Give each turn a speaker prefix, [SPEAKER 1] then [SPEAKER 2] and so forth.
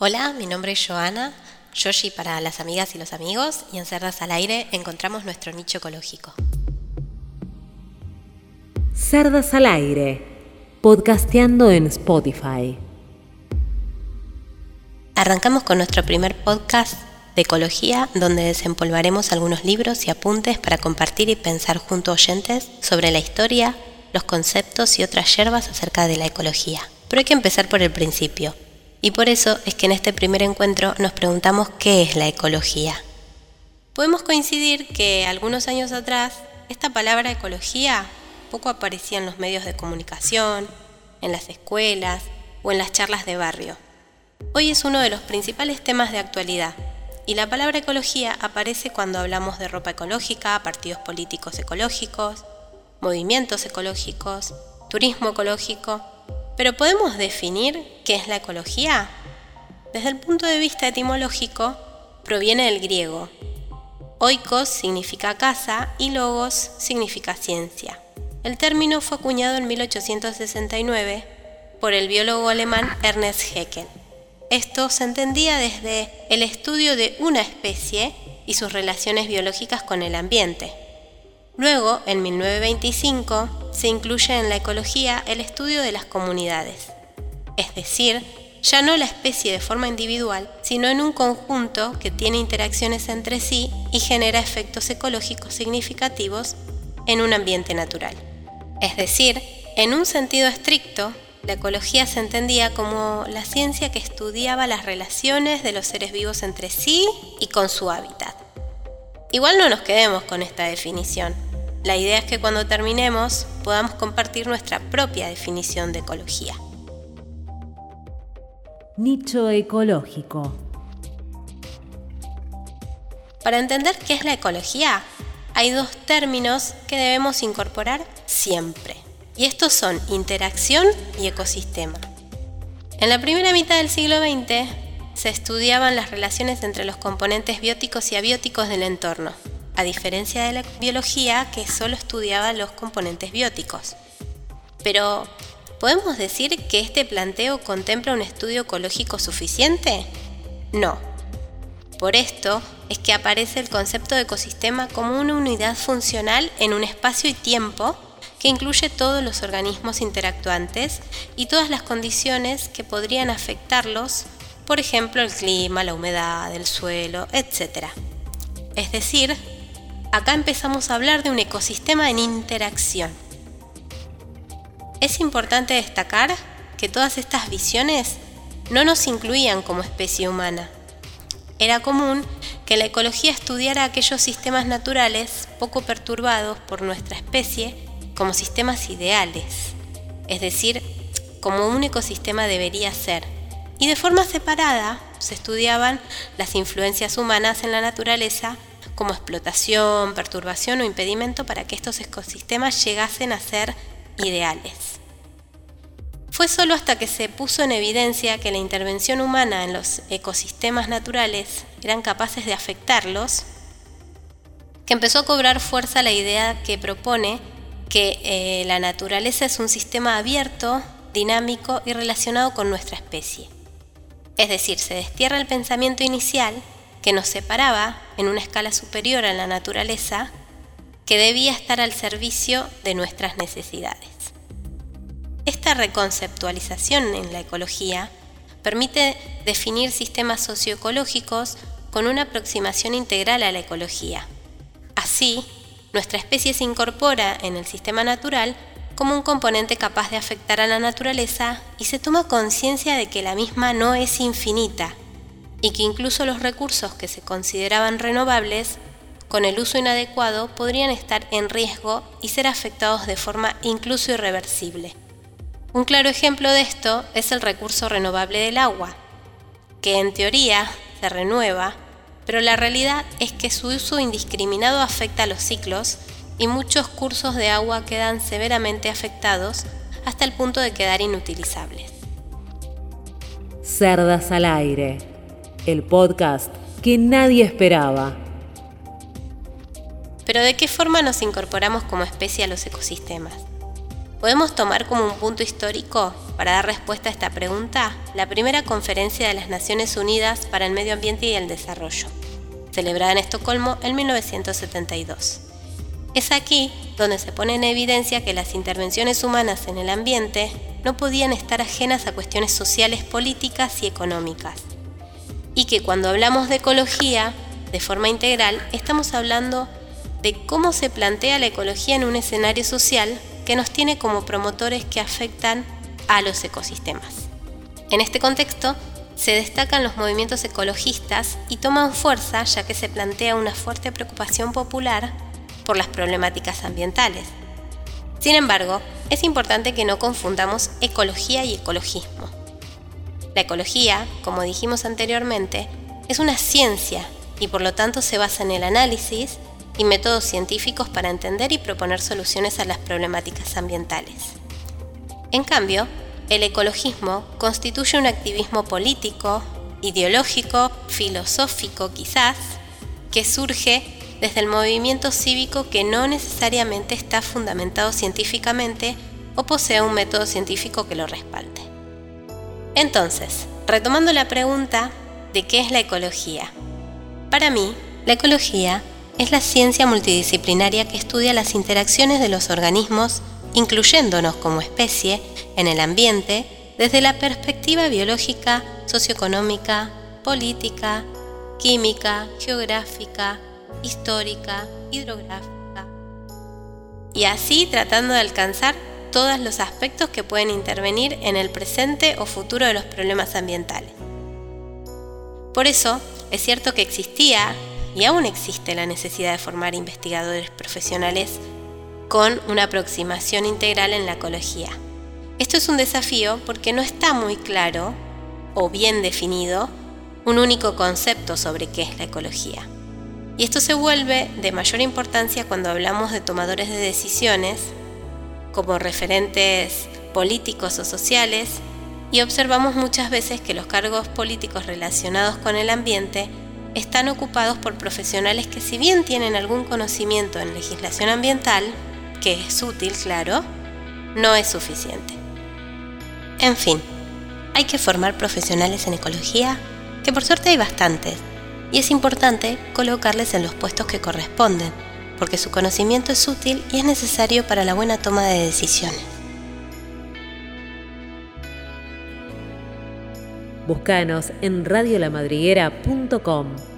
[SPEAKER 1] Hola, mi nombre es Joana, Yoshi para las amigas y los amigos, y en Cerdas al Aire encontramos nuestro nicho ecológico.
[SPEAKER 2] Cerdas al Aire, podcasteando en Spotify.
[SPEAKER 1] Arrancamos con nuestro primer podcast de ecología, donde desempolvaremos algunos libros y apuntes para compartir y pensar junto a oyentes sobre la historia, los conceptos y otras yerbas acerca de la ecología. Pero hay que empezar por el principio y por eso es que en este primer encuentro nos preguntamos qué es la ecología. Podemos coincidir que algunos años atrás esta palabra ecología poco aparecía en los medios de comunicación, en las escuelas o en las charlas de barrio. Hoy es uno de los principales temas de actualidad y la palabra ecología aparece cuando hablamos de ropa ecológica, partidos políticos ecológicos, movimientos ecológicos, turismo ecológico pero ¿podemos definir qué es la ecología? Desde el punto de vista etimológico, proviene del griego. Oikos significa casa y logos significa ciencia. El término fue acuñado en 1869 por el biólogo alemán Ernest Haeckel. Esto se entendía desde el estudio de una especie y sus relaciones biológicas con el ambiente. Luego, en 1925, se incluye en la ecología el estudio de las comunidades, es decir, ya no la especie de forma individual, sino en un conjunto que tiene interacciones entre sí y genera efectos ecológicos significativos en un ambiente natural. Es decir, en un sentido estricto, la ecología se entendía como la ciencia que estudiaba las relaciones de los seres vivos entre sí y con su hábitat. Igual no nos quedemos con esta definición. La idea es que cuando terminemos podamos compartir nuestra propia definición de ecología.
[SPEAKER 2] Nicho ecológico.
[SPEAKER 1] Para entender qué es la ecología, hay dos términos que debemos incorporar siempre. Y estos son interacción y ecosistema. En la primera mitad del siglo XX se estudiaban las relaciones entre los componentes bióticos y abióticos del entorno, a diferencia de la biología que solo estudiaba los componentes bióticos. Pero, ¿podemos decir que este planteo contempla un estudio ecológico suficiente? No. Por esto es que aparece el concepto de ecosistema como una unidad funcional en un espacio y tiempo que incluye todos los organismos interactuantes y todas las condiciones que podrían afectarlos, por ejemplo el clima, la humedad, el suelo, etc. Es decir, acá empezamos a hablar de un ecosistema en interacción. Es importante destacar que todas estas visiones no nos incluían como especie humana. Era común que la ecología estudiara aquellos sistemas naturales poco perturbados por nuestra especie como sistemas ideales, es decir, como un ecosistema debería ser. Y de forma separada se estudiaban las influencias humanas en la naturaleza como explotación, perturbación o impedimento para que estos ecosistemas llegasen a ser ideales. Fue solo hasta que se puso en evidencia que la intervención humana en los ecosistemas naturales eran capaces de afectarlos, que empezó a cobrar fuerza la idea que propone que eh, la naturaleza es un sistema abierto, dinámico y relacionado con nuestra especie. Es decir, se destierra el pensamiento inicial que nos separaba en una escala superior a la naturaleza que debía estar al servicio de nuestras necesidades. Esta reconceptualización en la ecología permite definir sistemas socioecológicos con una aproximación integral a la ecología. Así, nuestra especie se incorpora en el sistema natural como un componente capaz de afectar a la naturaleza y se toma conciencia de que la misma no es infinita y que incluso los recursos que se consideraban renovables, con el uso inadecuado, podrían estar en riesgo y ser afectados de forma incluso irreversible. Un claro ejemplo de esto es el recurso renovable del agua, que en teoría se renueva, pero la realidad es que su uso indiscriminado afecta a los ciclos y muchos cursos de agua quedan severamente afectados hasta el punto de quedar inutilizables.
[SPEAKER 2] Cerdas al aire el podcast que nadie esperaba.
[SPEAKER 1] Pero ¿de qué forma nos incorporamos como especie a los ecosistemas? Podemos tomar como un punto histórico para dar respuesta a esta pregunta la primera conferencia de las Naciones Unidas para el Medio Ambiente y el Desarrollo, celebrada en Estocolmo en 1972. Es aquí donde se pone en evidencia que las intervenciones humanas en el ambiente no podían estar ajenas a cuestiones sociales, políticas y económicas. Y que cuando hablamos de ecología, de forma integral, estamos hablando de cómo se plantea la ecología en un escenario social que nos tiene como promotores que afectan a los ecosistemas. En este contexto, se destacan los movimientos ecologistas y toman fuerza ya que se plantea una fuerte preocupación popular por las problemáticas ambientales. Sin embargo, es importante que no confundamos ecología y ecologismo. La ecología, como dijimos anteriormente, es una ciencia y por lo tanto se basa en el análisis y métodos científicos para entender y proponer soluciones a las problemáticas ambientales. En cambio, el ecologismo constituye un activismo político, ideológico, filosófico quizás, que surge desde el movimiento cívico que no necesariamente está fundamentado científicamente o posee un método científico que lo respalde. Entonces, retomando la pregunta de qué es la ecología. Para mí, la ecología es la ciencia multidisciplinaria que estudia las interacciones de los organismos, incluyéndonos como especie, en el ambiente desde la perspectiva biológica, socioeconómica, política, química, geográfica, histórica, hidrográfica, y así tratando de alcanzar todos los aspectos que pueden intervenir en el presente o futuro de los problemas ambientales. Por eso, es cierto que existía y aún existe la necesidad de formar investigadores profesionales con una aproximación integral en la ecología. Esto es un desafío porque no está muy claro o bien definido un único concepto sobre qué es la ecología. Y esto se vuelve de mayor importancia cuando hablamos de tomadores de decisiones, como referentes políticos o sociales, y observamos muchas veces que los cargos políticos relacionados con el ambiente están ocupados por profesionales que si bien tienen algún conocimiento en legislación ambiental, que es útil, claro, no es suficiente. En fin, hay que formar profesionales en ecología, que por suerte hay bastantes, y es importante colocarles en los puestos que corresponden, porque su conocimiento es útil y es necesario para la buena toma de decisiones.
[SPEAKER 2] Búscanos en radiolamadriguera.com.